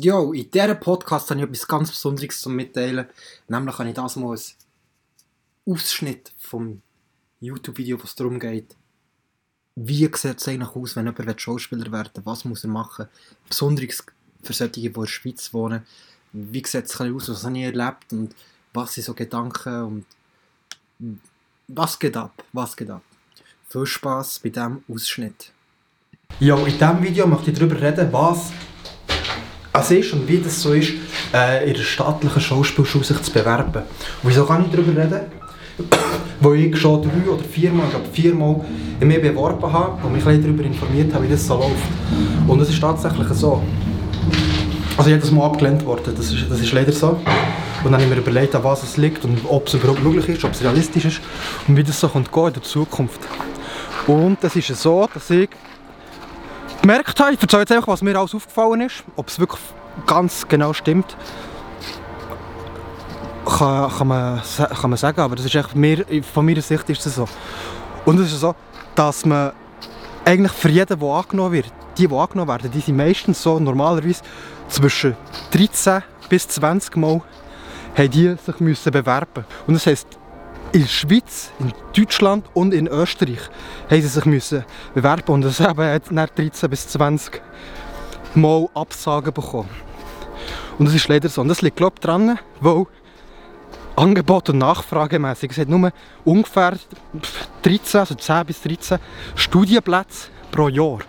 Jo, in diesem Podcast habe ich etwas ganz Besonderes zu mitteilen. Nämlich habe ich das mal einen Ausschnitt vom YouTube-Video, was darum geht. Wie sieht es eigentlich aus, wenn jemand Schauspieler werden will? Was muss er machen? Besonderes für solche, die in der Schweiz wohnen. Wie sieht es aus, was habe ich erlebt und was sind so Gedanken und was geht ab? Was geht ab? Viel Spaß bei diesem Ausschnitt. Ja, in diesem Video möchte ich darüber reden, was es ist und wie das so ist, äh, in einer staatlichen Schauspielschule sich zu bewerben. wieso kann ich darüber reden? Weil ich schon drei oder viermal, ich glaube viermal mir beworben habe und mich darüber informiert habe, wie das so läuft. Und es ist tatsächlich so. Also jedes Mal abgelehnt worden, das ist, das ist leider so. Und dann habe ich mir überlegt, an was es liegt und ob es überhaupt möglich ist, ob es realistisch ist und wie das so kommt in der Zukunft. Und es ist so, dass ich gemerkt habe, ich erzähle jetzt einfach, was mir alles aufgefallen ist, ob es wirklich ganz genau stimmt, kann, kann, man, kann man sagen, aber das ist echt mehr, von meiner Sicht ist es so. Und es ist so, dass man eigentlich für jeden, der angenommen wird, die, die angenommen werden, die sind meistens so normalerweise zwischen 13 bis 20 Mal haben die sich müssen bewerben. Und das heisst, in der Schweiz, in Deutschland und in Österreich haben sie sich müssen bewerben und das haben jetzt nach 13 bis 20 Mal Absagen bekommen. Und das ist leider so. Und das liegt glaube ich daran, weil Angebot und Nachfragemäßig. Es hat nur ungefähr 13, also 10 bis 13 Studienplätze pro Jahr.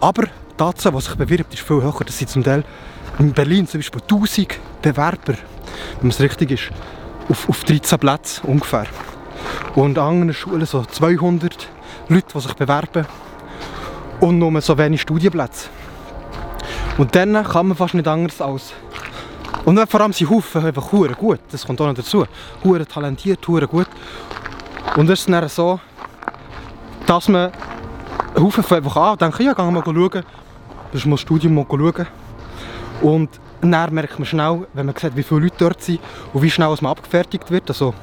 Aber die Anzahl, die sich bewirbt, ist viel höher. Das sind zum Teil in Berlin zum Beispiel 1000 Bewerber, wenn es richtig ist auf, auf 13 Plätzen ungefähr. Und an anderen Schulen so 200 Leute, die sich bewerben und nur so wenig Studienplätze. Und dann kann man fast nicht anders als und vor allem sind Haufen einfach hure gut, das kommt auch noch dazu. Hure talentiert, hure gut. Und es ist dann so, dass man Haufen einfach an und denkt, ja, gehen wir mal schauen. Das mal das Studium mal schauen. Und dann merkt man schnell, wenn man sieht, wie viele Leute dort sind und wie schnell man abgefertigt wird. Also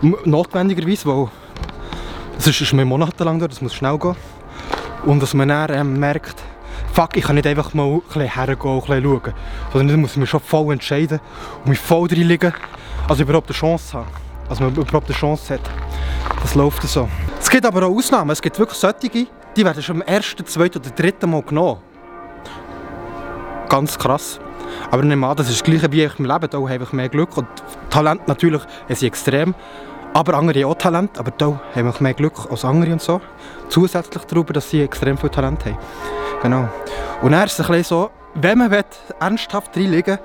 notwendigerweise, weil es ist, man monatelang dort, das muss schnell gehen. Und dass man dann ähm, merkt, fuck, ich kann nicht einfach mal ein bisschen hergehen und ein bisschen schauen. Sondern dann muss ich mich schon voll entscheiden und mich voll reinlegen, also überhaupt eine Chance haben. Also man überhaupt eine Chance hat. Das läuft so. Es gibt aber auch Ausnahmen. Es gibt wirklich solche, die werden schon am ersten, zweiten oder dritten Mal genommen. Ganz krass. Aber ich nehme an, das ist das Gleiche wie ich im Leben. Da habe ich mehr Glück. Und Talent natürlich ist extrem. Aber andere haben auch Talent. Aber da haben wir mehr Glück als andere und so. Zusätzlich darüber, dass sie extrem viel Talent haben. Genau. Und dann ist es ein so, wenn man ernsthaft reinlegen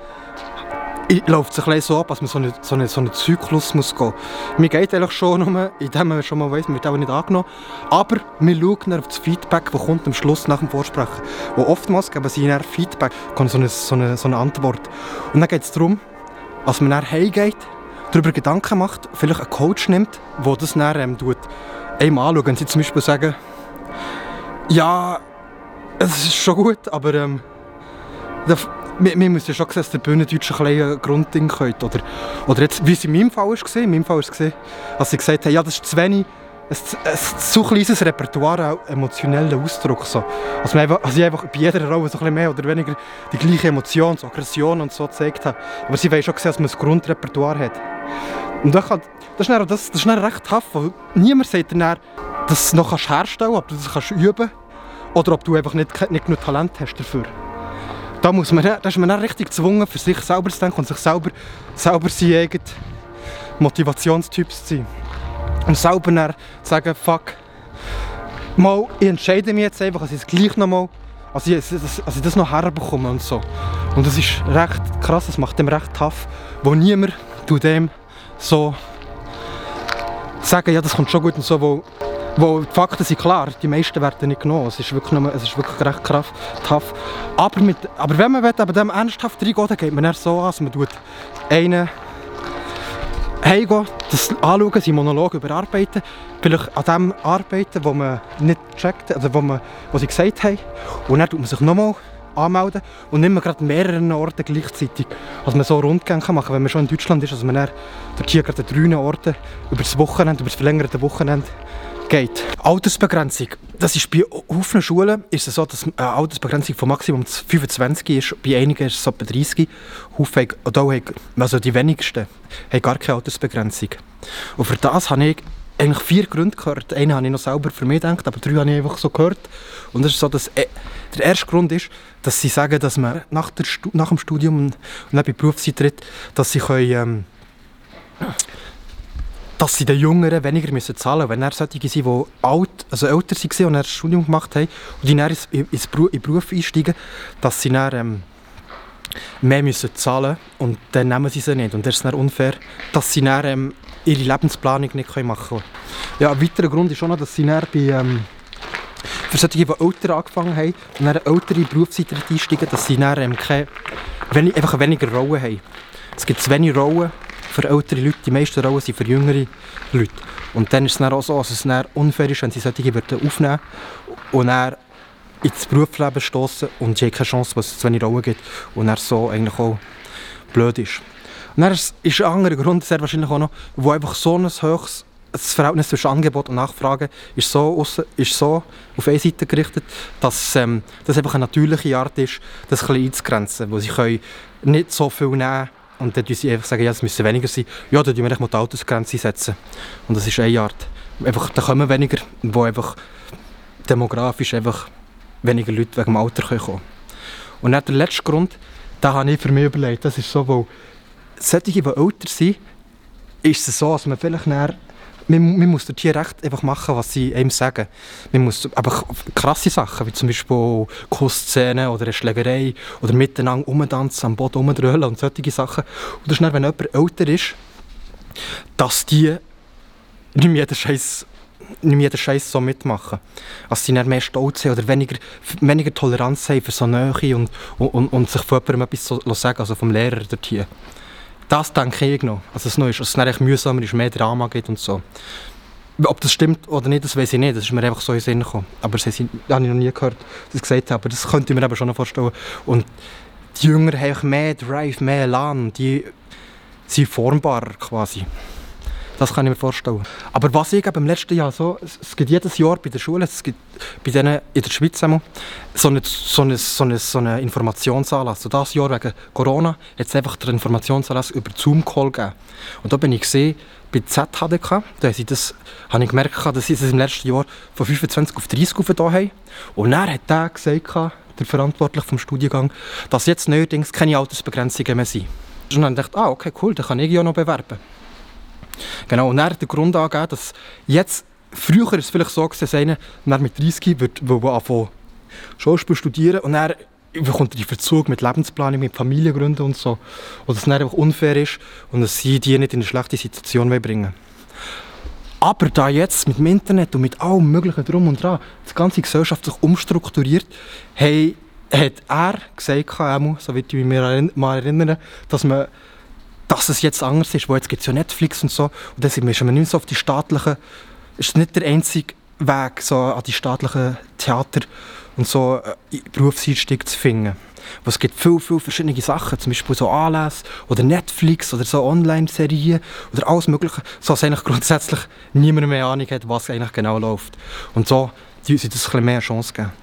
läuft es ein so ab, dass man so einen so eine, so eine Zyklus muss gehen muss. Mir geht eigentlich schon nur, indem man schon mal weiss, man wird auch nicht angenommen. Aber wir schauen auf das Feedback, das kommt am Schluss nach dem Vorsprechen. Und oftmals geben sie dann Feedback, kommt so eine, so eine, so eine Antwort. Und dann geht es darum, dass man dann heimgeht, darüber Gedanken macht, vielleicht einen Coach nimmt, der das dann ähm, tut, einem anschaut. Wenn sie zum Beispiel sagen, ja, es ist schon gut, aber ähm, wir, wir müssen schon sehen, dass der Bühnendeutsch ein, ein Grundding könnte. Oder, oder jetzt, wie es in meinem Fall war, in meinem Fall war es, dass sie gesagt haben, ja, das ist zu wenig, ein, ein zu kleines Repertoire, auch emotionellen Ausdruck. So. Also, einfach, also ich einfach bei jeder Rolle so ein mehr oder weniger die gleiche Emotion, so Aggression und so gezeigt habe. Aber sie wollen schon sehen, dass man ein Grundrepertoire hat. Und das, das, ist dann, das, das ist dann recht tough, weil niemand sagt dann, dass du es noch herstellen kannst, ob du das kannst üben kannst oder ob du einfach nicht, nicht genug Talent hast dafür da, muss man, da ist man dann richtig gezwungen, für sich selber zu denken und sich selber, selber seine eigenen Motivationstyps zu sein. Und selber dann sagen, fuck, mal, ich entscheide mich jetzt einfach, dass ich es gleich nochmal, also ich, dass ich das noch herbekomme und so. Und das ist recht krass, das macht dem recht tough, wo niemand dem so sagen, ja das kommt schon gut und so, wo wo die Fakten sind klar, die meisten werden nicht genommen. Es ist wirklich, nur, es ist wirklich recht kraft, tough. Aber, mit, aber wenn man aber dem ernsthaft reingeht, dann geht man eher so an, dass man einen heimgehen, das anschauen, seinen Monolog überarbeiten, vielleicht an dem arbeiten, wo man nicht checkt, also wo, man, wo sie gesagt haben. Und dann tut man sich nochmal anmelden und nicht mehr gerade mehreren Orten gleichzeitig. Also man so Rundgänge machen, wenn man schon in Deutschland ist, also man dann hier gerade an drei Orten über das Wochenende, über das verlängerte Wochenende geht. Altersbegrenzung. Das ist bei vielen Schulen ist es so, dass eine Altersbegrenzung von Maximum 25 ist. Bei einigen ist es so bei 30. Haufen, also die wenigsten haben gar keine Altersbegrenzung. Und für das habe ich eigentlich vier Gründe gehört. Einen habe ich noch selber für mich gedacht, aber drei habe ich einfach so gehört. Und das ist so, dass äh, der erste Grund ist, dass sie sagen, dass man nach, nach dem Studium und, und bei Berufseintritt, dass sie können, ähm, dass sie den Jüngeren weniger müssen zahlen müssen. Wenn er solche sind, die alt, also älter waren und ein Studium gemacht haben und die dann in den Beruf einsteigen, dass sie dann ähm, mehr müssen zahlen und dann nehmen sie sie nicht. Und das ist dann unfair, dass sie dann ähm, ihre Lebensplanung nicht machen können. Ja, ein weiterer Grund ist auch noch, dass sie dann bei, ähm, für solche, die älter angefangen haben und dann ältere Berufseintritt einsteigen, dass sie dann ähm, keine, wenig, einfach weniger Rollen haben. Es gibt zu wenig Rollen für ältere Leute, die meisten Rollen sind für jüngere Leute. Und dann ist es dann auch so, dass es dann unfair ist, wenn sie solche würden aufnehmen und dann ins Berufsleben stoßen und sie haben keine Chance, weil es zu wenig Rollen gibt und dann so eigentlich auch blöd ist. Und dann ist, ein anderer Grund sehr wahrscheinlich auch noch, wo einfach so ein hohes das Verhältnis zwischen Angebot und Nachfrage ist so, ist so auf eine Seite gerichtet, dass ähm, das einfach eine natürliche Art ist, das ein einzugrenzen, wo sie können nicht so viel nehmen und dann sie einfach sagen, ja, es müssen weniger sein. Ja, dann müssen wir die Altersgrenze setzen. Und das ist eine Art. Einfach, da kommen weniger, wo einfach demografisch einfach weniger Leute wegen dem Alter kommen können. Und dann der letzte Grund, da habe ich für mich überlegt, das ist so, wo solche, die älter sind, ist es so, dass man vielleicht näher man, man muss dort hier recht einfach machen, was sie einem sagen. Man muss einfach krasse Sachen, wie zum Beispiel Kussszenen oder eine Schlägerei oder miteinander umtanzen, am Boden umdröhlen und solche Sachen. Und das ist dann, wenn jemand älter ist, dass die nicht mehr jeden Scheiß nicht mehr jeden Scheiß so mitmachen. Dass sie nicht mehr stolz sind oder weniger, weniger Toleranz haben für so Nähe und, und, und sich von jemandem etwas so sagen, also vom Lehrer dort. Das denke ich noch. Also es ist, dass es dann mühsamer ist, mehr Drama gibt und so. Ob das stimmt oder nicht, das weiß ich nicht. Das ist mir einfach so in den Sinn gekommen. Aber das habe ich noch nie gehört, dass ich gesagt habe. Aber das könnte ich mir aber schon noch vorstellen. Und die Jünger haben mehr Drive, mehr Elan. Die sind formbarer quasi. Das kann ich mir vorstellen. Aber was ich im letzten Jahr so, es gibt jedes Jahr bei der Schule, es gibt bei denen in der Schweiz so eine, so eine, so eine, so eine Informationsanlass. Also das Jahr wegen Corona hat es einfach den Informationsanlass über Zoom-Call gegeben. Und da bin ich gesehen, bei ZHDK, da habe ich, das, habe ich gemerkt, dass sie es im letzten Jahr von 25 auf 30 aufgetan haben. Und dann hat der gesagt, der Verantwortliche vom Studiengang, dass jetzt neuerdings keine Altersbegrenzungen mehr sind. Und dann dachte ich, ah, okay, cool, dann kann ich ja noch bewerben. Genau, und dann der Grund angeben, dass jetzt, früher ist es vielleicht so gewesen, einer mit 30 wird, will anfangen Schauspiel studieren und dann bekommt er die Verzug mit Lebensplanung, mit Familiengründen und so. Und dass es einfach unfair ist und dass sie die nicht in eine schlechte Situation bringen aber da jetzt mit dem Internet und mit allem möglichen Drum und Dran die ganze Gesellschaft sich umstrukturiert, hey, hat er gesagt, so wie ich mich mal erinnern, dass man dass es jetzt anders ist, wo jetzt gibt es ja Netflix und so, und dann sind wir schon nicht so auf die staatlichen, ist nicht der einzige Weg, so an die staatlichen Theater und so äh, Berufseinstieg zu finden. Es gibt viele, viele verschiedene Sachen, zum Beispiel so Anlässe oder Netflix oder so Online-Serien oder alles mögliche, so dass eigentlich grundsätzlich niemand mehr Ahnung hat, was eigentlich genau läuft. Und so uns das ein bisschen mehr Chance geben.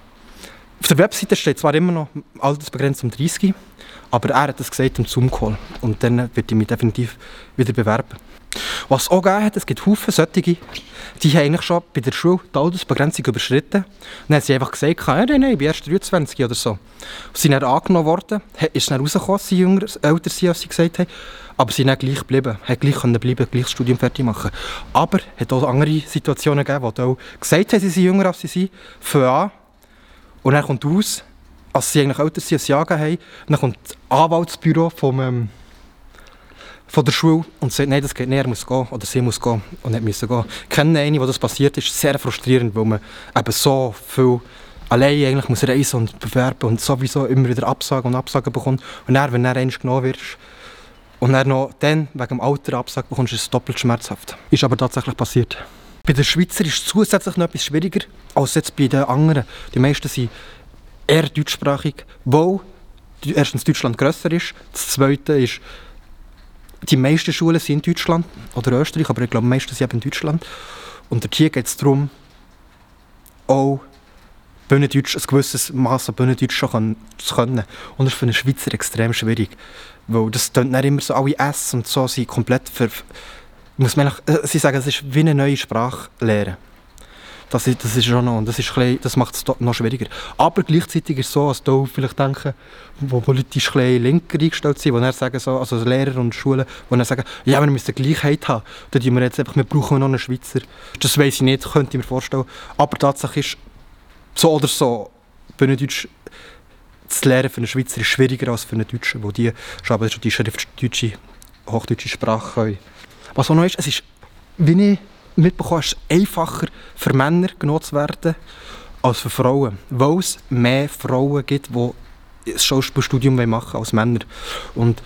Auf der Webseite steht zwar immer noch Altersbegrenzt um 30, aber er hat das gesagt im Zoom-Call. Und dann wird ich mich definitiv wieder bewerben. Was es auch gegeben hat, es gibt Haufen solche, die haben eigentlich schon bei der Schule die Altersbegrenzung überschritten. Dann haben sie einfach gesagt, ja, nein, nein, ich bin erst 23 oder so. Sie sind dann angenommen worden, ist dann rausgekommen, dass sie jünger, älter sind, als sie gesagt haben. Aber sie sind dann gleich geblieben, haben gleich können bleiben, gleich das Studium fertig machen. Aber es hat auch andere Situationen gegeben, wo auch gesagt haben, sie sind jünger, als sie sind, fangen an und dann kommt raus, als sie eigentlich älter sind, sie angegeben haben, dann kommt das Anwaltsbüro vom, ähm, von der Schule und sagt, nein, das geht nicht, er muss gehen oder sie muss gehen und nicht müssen gehen. Ich kenne eine, wo das passiert ist, sehr frustrierend, weil man eben so viel allein eigentlich muss reisen und bewerben und sowieso immer wieder Absagen und Absagen bekommt. Und dann, wenn du dann genommen wirst und dann noch dann wegen dem Alter Absagen bekommst, ist es doppelt schmerzhaft. Ist aber tatsächlich passiert. Bei den Schweizer ist es zusätzlich noch etwas schwieriger als jetzt bei den anderen. Die meisten sind eher deutschsprachig, wo erstens Deutschland grösser ist, das Zweite ist, die meisten Schulen sind in Deutschland oder Österreich, aber ich glaube, die meisten sind eben in Deutschland. Und hier geht es darum, auch Bühnendeutsch, ein gewisses Maß an Bühnendeutsch schon zu können. Und das ist für einen Schweizer extrem schwierig. Weil das nicht immer so, alle S und so sind komplett ver... Muss man, äh, sie sagen, es ist wie eine neue Sprache lernen. Das das ist schon noch, das, ist bisschen, das macht es noch schwieriger. Aber gleichzeitig ist es so, dass da vielleicht denken, wo politisch ein linker eingestellt sind, wo dann sagen, so, also Lehrer und Schulen, die dann sagen, ja, wir müssen Gleichheit haben. Da wir jetzt einfach, wir brauchen noch einen Schweizer. Das weiß ich nicht, könnte ich mir vorstellen. Aber Tatsache ist, so oder so, Bühnendeutsch zu lernen für einen Schweizer ist schwieriger als für einen Deutschen, wo die schon, schon die schriftdeutsche, hochdeutsche Sprache können. Was auch noch ist, es ist, wie ich mitbekommen ist einfacher für Männer zu werden als für Frauen, weil es mehr Frauen gibt, die ein Schauspielstudium machen als Männer. Und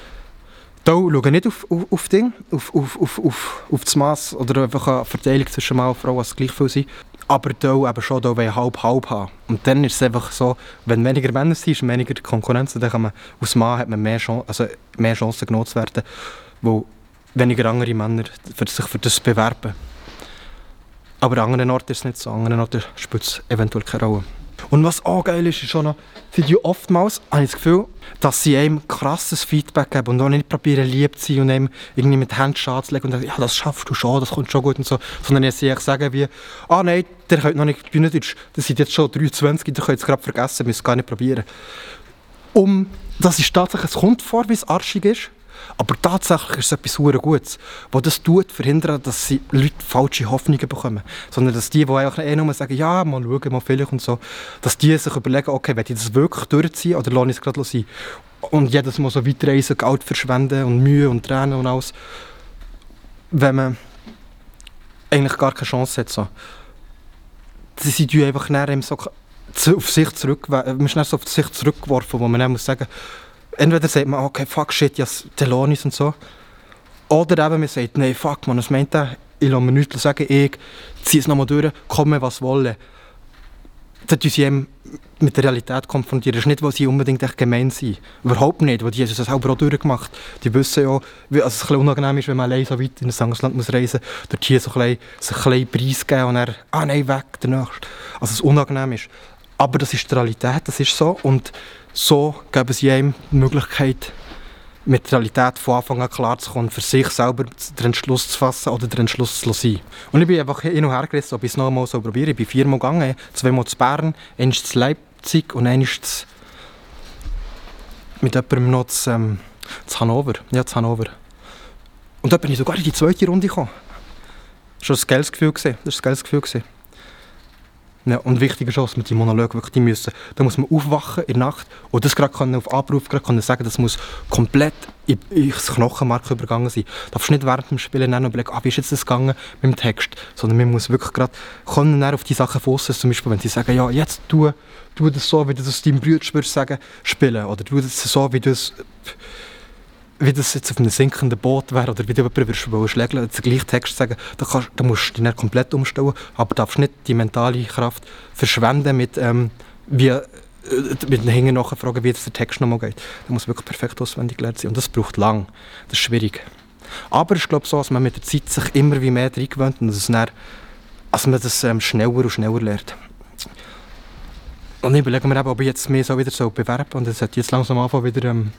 da schaue ich nicht auf, auf, auf, Ding, auf, auf, auf, auf, auf das Maß oder einfach eine Verteilung zwischen Mann und Frau, was gleich viel sind. Aber da eben schon da halb-halb haben. Und dann ist es einfach so, wenn weniger Männer sind, ist weniger Konkurrenz, dann kann man, als Mann hat man mehr, Chance, also mehr Chancen zu werden, wo weniger andere Männer für sich für das bewerben. Aber an anderen Orten ist es nicht so. An anderen Orten spielt es eventuell keine Rolle. Und was auch geil ist, ist schon noch, sind ja oftmals, habe ich das Gefühl, dass sie einem krasses Feedback geben und auch nicht probieren, lieb zu sein und einem irgendwie mit Händen Schaden zu legen und sagen, ja, das schaffst du schon, das kommt schon gut und so. Sondern sie eigentlich sagen wie, ah nein, der könnt noch nicht Bühnendeutsch, das sind jetzt schon 23, der könnt es gerade vergessen, müsst gar nicht probieren. Um, das ist tatsächlich, es kommt vor, wie es arschig ist, aber tatsächlich ist es etwas sehr Gutes, das das tut, verhindern, dass sie Leute falsche Hoffnungen bekommen. Sondern dass die, die einfach eh nur sagen, ja, mal schauen, mal vielleicht und so, dass die sich überlegen, okay, will ich das wirklich durchziehen oder lasse ich es gerade sein? Und jedes Mal so weiter reisen, Geld verschwenden und Mühe und Tränen und alles. Wenn man eigentlich gar keine Chance hat. So. Sie sind einfach so auf sich zurück, man ist so auf sich zurückgeworfen, wo man dann muss sagen entweder sagt man, okay, fuck shit, ja, ist und so. Oder eben man sagt, nein, fuck man, was meint der? Ich lasse mir nichts sagen, ich ziehe es nochmal durch, komme was wolle. Dann tun sie mit der Realität konfrontieren. Das ist nicht, weil sie unbedingt echt gemein sind. Überhaupt nicht, weil die haben es selber auch durchgemacht. Die wissen ja, wie, also es ein bisschen unangenehm ist, wenn man allein so weit in ein anderes Land muss reisen muss, dort hier so ein bisschen, so ein bisschen Preis geben und dann, ah nein, weg, der Nächste. Also es unangenehm ist. Aber das ist die Realität, das ist so. Und so geben sie ihm die Möglichkeit, mit der Realität von Anfang an klar zu kommen, für sich selber den Entschluss zu fassen oder den Entschluss zu sein. Und ich bin einfach hin und her gerissen, ob ich es noch einmal so probiere. Ich bin viermal gegangen, zweimal zu Bern, einmal zu Leipzig und zu mit jemandem noch zu, ähm, zu Hannover. Ja, zu Hannover. Und da bin ich sogar in die zweite Runde gekommen. Das war ein geiles Gefühl. Das war ein geiles Gefühl. Ja, und wichtig ist auch, dass man die Monologe wirklich die müssen, da muss man aufwachen in der Nacht und das gerade auf Abruf gerade können sagen, das muss komplett in, ins Knochenmark übergangen sein. Du darfst nicht während dem Spielen dann überlegen, ah, wie ist jetzt das gegangen mit dem Text, sondern man muss wirklich gerade können auf die Sachen fokussieren, zum Beispiel, wenn sie sagen, ja, jetzt tu, tu das so, wie du das deinem Bruder sagen, spielen, oder tu das so, wie du es wie das jetzt auf einem sinkenden Boot wäre oder wie du jemanden schlägeln den gleichen Text sagen, da, kannst, da musst du dich nicht komplett umstellen, aber darfst nicht die mentale Kraft verschwenden mit, ähm, wie, äh, mit den Hängen nachfragen, wie das der Text nochmal geht. Da muss wirklich perfekt auswendig gelernt sein und das braucht lang. Das ist schwierig. Aber ich glaube so, dass man mit der Zeit sich immer wie mehr reingewöhnt und dass, dann, dass man das ähm, schneller und schneller lernt. Und ich überlege mir eben, ob ich jetzt mehr so wieder so bewerben und es hat jetzt langsam anfangen wieder ähm,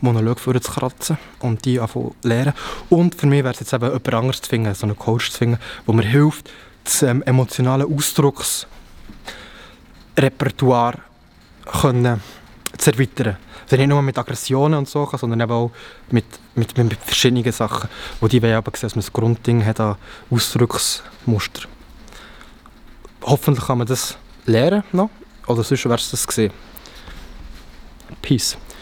Monolog zu kratzen und die anfangen zu lernen. Und für mich wäre es jetzt eben jemand anderes zu finden, so einen Coach zu finden, der mir hilft, das ähm, emotionale Ausdrucksrepertoire können zu erweitern. Also nicht nur mit Aggressionen und so, sondern eben auch mit, mit, mit verschiedenen Sachen, wo die wollen aber sehen, dass man das Grundding hat an Ausdrucksmuster. Hoffentlich kann man das lernen noch, oder sonst wäre es das gesehen. Peace.